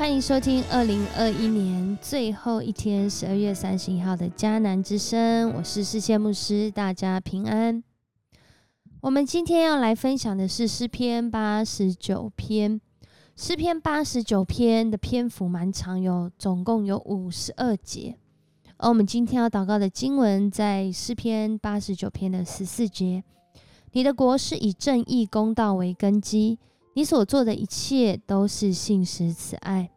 欢迎收听二零二一年最后一天，十二月三十一号的迦南之声。我是世界牧师，大家平安。我们今天要来分享的是诗篇八十九篇。诗篇八十九篇的篇幅蛮长，有总共有五十二节。而我们今天要祷告的经文在诗篇八十九篇的十四节。你的国是以正义公道为根基。你所做的一切都是信实慈爱。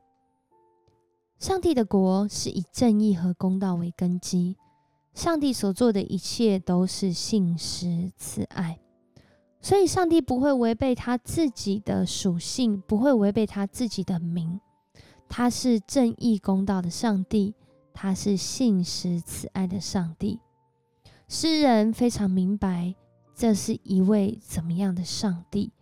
上帝的国是以正义和公道为根基，上帝所做的一切都是信实慈爱。所以，上帝不会违背他自己的属性，不会违背他自己的名。他是正义公道的上帝，他是信实慈爱的上帝。诗人非常明白，这是一位怎么样的上帝。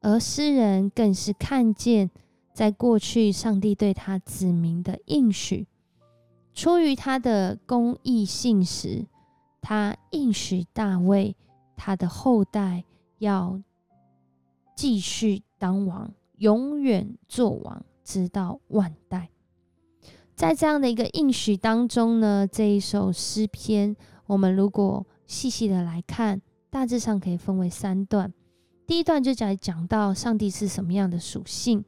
而诗人更是看见，在过去上帝对他子民的应许，出于他的公义信实，他应许大卫他的后代要继续当王，永远做王，直到万代。在这样的一个应许当中呢，这一首诗篇，我们如果细细的来看，大致上可以分为三段。第一段就讲讲到上帝是什么样的属性，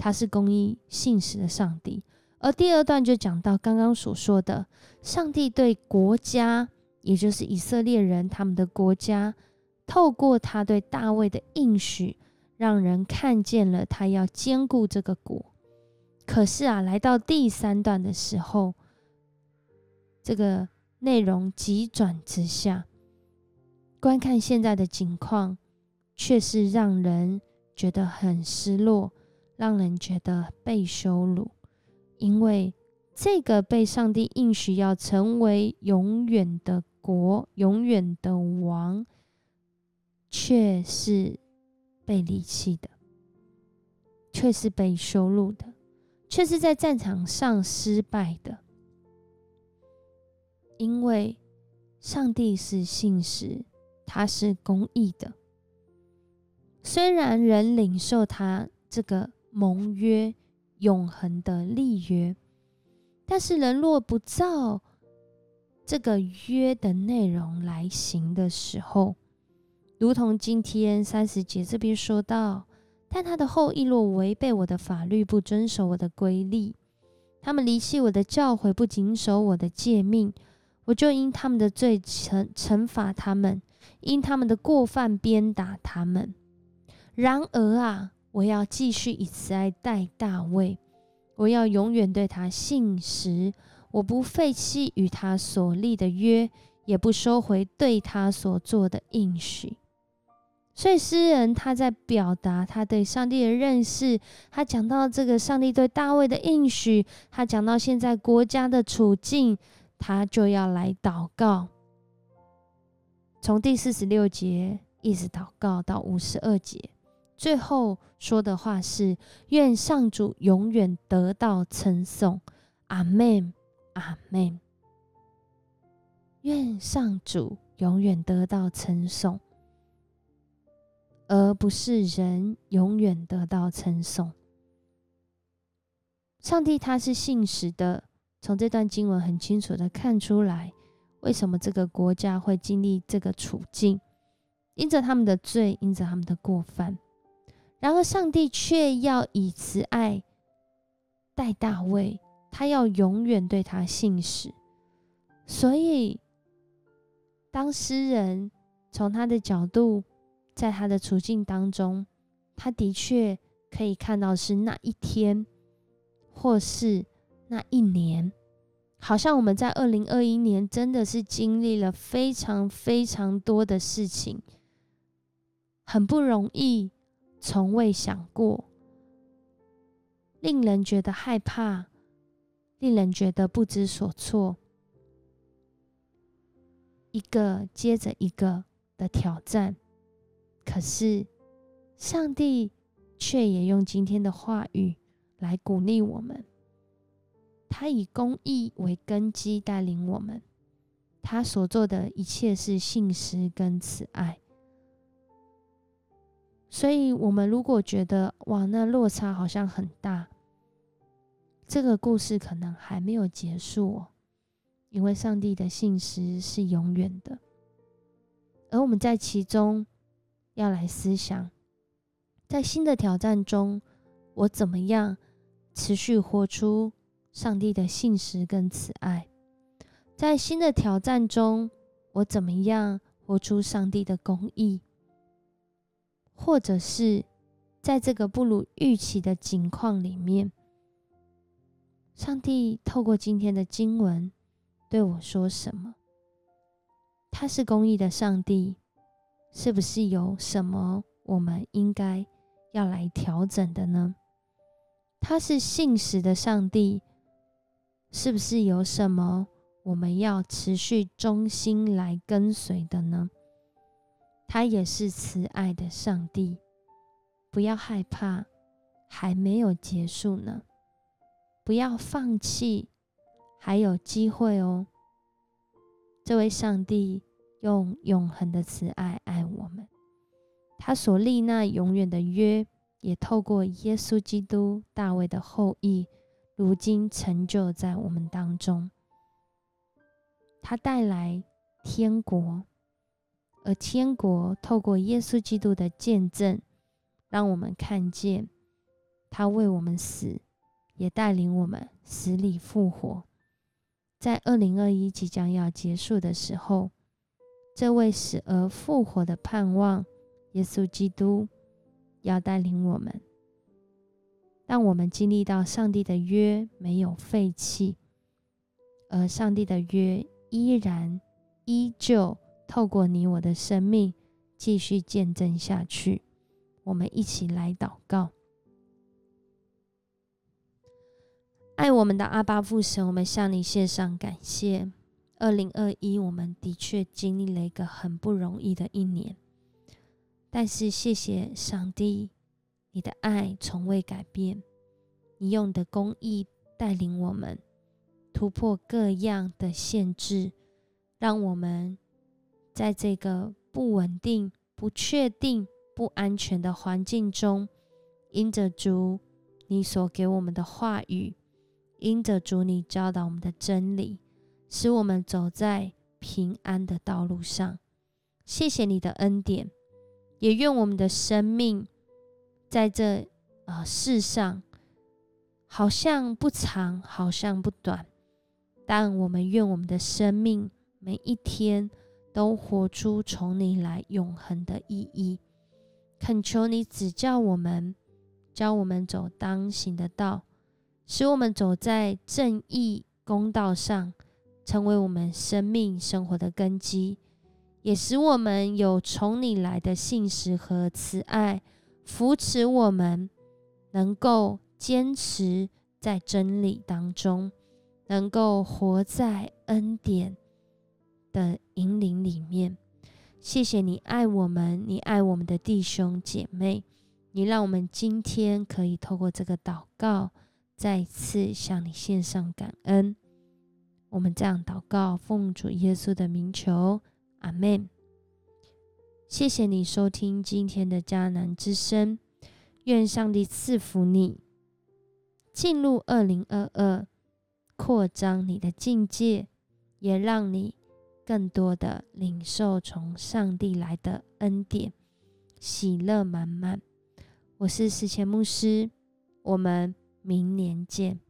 他是公义信实的上帝；而第二段就讲到刚刚所说的，上帝对国家，也就是以色列人他们的国家，透过他对大卫的应许，让人看见了他要兼顾这个国。可是啊，来到第三段的时候，这个内容急转直下，观看现在的景况。却是让人觉得很失落，让人觉得被羞辱，因为这个被上帝应许要成为永远的国、永远的王，却是被离弃的，却是被羞辱的，却是在战场上失败的，因为上帝是信实，他是公义的。虽然人领受他这个盟约永恒的立约，但是人若不照这个约的内容来行的时候，如同今天三十节这边说到，但他的后裔若违背我的法律，不遵守我的规例，他们离弃我的教诲，不谨守我的诫命，我就因他们的罪惩惩罚他们，因他们的过犯鞭打他们。然而啊，我要继续以慈爱待大卫，我要永远对他信实，我不废弃与他所立的约，也不收回对他所做的应许。所以诗人他在表达他对上帝的认识，他讲到这个上帝对大卫的应许，他讲到现在国家的处境，他就要来祷告。从第四十六节一直祷告到五十二节。最后说的话是：愿上主永远得到称颂，阿门，阿门。愿上主永远得到称颂，而不是人永远得到称颂。上帝他是信实的，从这段经文很清楚的看出来，为什么这个国家会经历这个处境，因着他们的罪，因着他们的过犯。然而，上帝却要以慈爱待大卫，他要永远对他信实。所以，当诗人从他的角度，在他的处境当中，他的确可以看到是那一天，或是那一年，好像我们在二零二一年真的是经历了非常非常多的事情，很不容易。从未想过，令人觉得害怕，令人觉得不知所措，一个接着一个的挑战。可是，上帝却也用今天的话语来鼓励我们。他以公义为根基带领我们，他所做的一切是信实跟慈爱。所以，我们如果觉得哇，那落差好像很大，这个故事可能还没有结束哦，因为上帝的信实是永远的。而我们在其中要来思想，在新的挑战中，我怎么样持续活出上帝的信实跟慈爱？在新的挑战中，我怎么样活出上帝的公义？或者是在这个不如预期的境况里面，上帝透过今天的经文对我说什么？他是公义的上帝，是不是有什么我们应该要来调整的呢？他是信实的上帝，是不是有什么我们要持续忠心来跟随的呢？他也是慈爱的上帝，不要害怕，还没有结束呢。不要放弃，还有机会哦。这位上帝用永恒的慈爱爱我们，他所立那永远的约，也透过耶稣基督大卫的后裔，如今成就在我们当中。他带来天国。而天国透过耶稣基督的见证，让我们看见他为我们死，也带领我们死里复活。在二零二一即将要结束的时候，这位死而复活的盼望，耶稣基督要带领我们，让我们经历到上帝的约没有废弃，而上帝的约依然依旧。透过你我的生命继续见证下去，我们一起来祷告。爱我们的阿巴父神，我们向你献上感谢。二零二一，我们的确经历了一个很不容易的一年，但是谢谢上帝，你的爱从未改变，你用的公义带领我们突破各样的限制，让我们。在这个不稳定、不确定、不安全的环境中，因着主你所给我们的话语，因着主你教导我们的真理，使我们走在平安的道路上。谢谢你的恩典，也愿我们的生命在这呃世上，好像不长，好像不短，但我们愿我们的生命每一天。都活出从你来永恒的意义，恳求你指教我们，教我们走当行的道，使我们走在正义公道上，成为我们生命生活的根基，也使我们有从你来的信实和慈爱，扶持我们能够坚持在真理当中，能够活在恩典。的引领里面，谢谢你爱我们，你爱我们的弟兄姐妹，你让我们今天可以透过这个祷告，再次向你献上感恩。我们这样祷告，奉主耶稣的名求，阿门。谢谢你收听今天的迦南之声，愿上帝赐福你，进入二零二二，扩张你的境界，也让你。更多的领受从上帝来的恩典，喜乐满满。我是史前牧师，我们明年见。